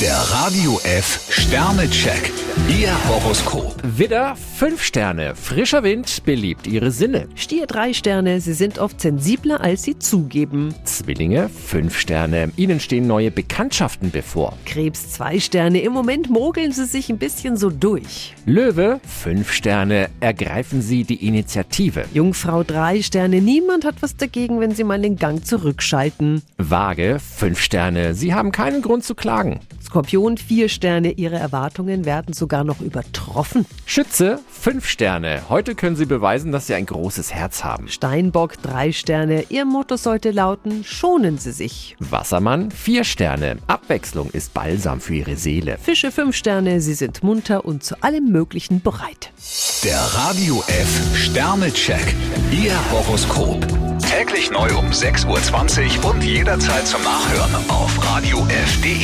Der Radio F Sternecheck. Ihr Horoskop. Widder, 5 Sterne. Frischer Wind beliebt Ihre Sinne. Stier drei Sterne, Sie sind oft sensibler, als Sie zugeben. Zwillinge, 5 Sterne. Ihnen stehen neue Bekanntschaften bevor. Krebs zwei Sterne, im Moment mogeln Sie sich ein bisschen so durch. Löwe, 5 Sterne. Ergreifen Sie die Initiative. Jungfrau drei Sterne, niemand hat was dagegen, wenn Sie mal den Gang zurückschalten. Waage, 5 Sterne. Sie haben keinen Grund zu klagen. Skorpion vier Sterne, Ihre Erwartungen werden sogar noch übertroffen. Schütze, 5 Sterne. Heute können Sie beweisen, dass Sie ein großes Herz haben. Steinbock drei Sterne, Ihr Motto sollte lauten, schonen Sie sich. Wassermann, 4 Sterne. Abwechslung ist Balsam für Ihre Seele. Fische fünf Sterne, Sie sind munter und zu allem Möglichen bereit. Der Radio F Sternecheck. Ihr Horoskop. Täglich neu um 6.20 Uhr und jederzeit zum Nachhören auf Radio radiof.de.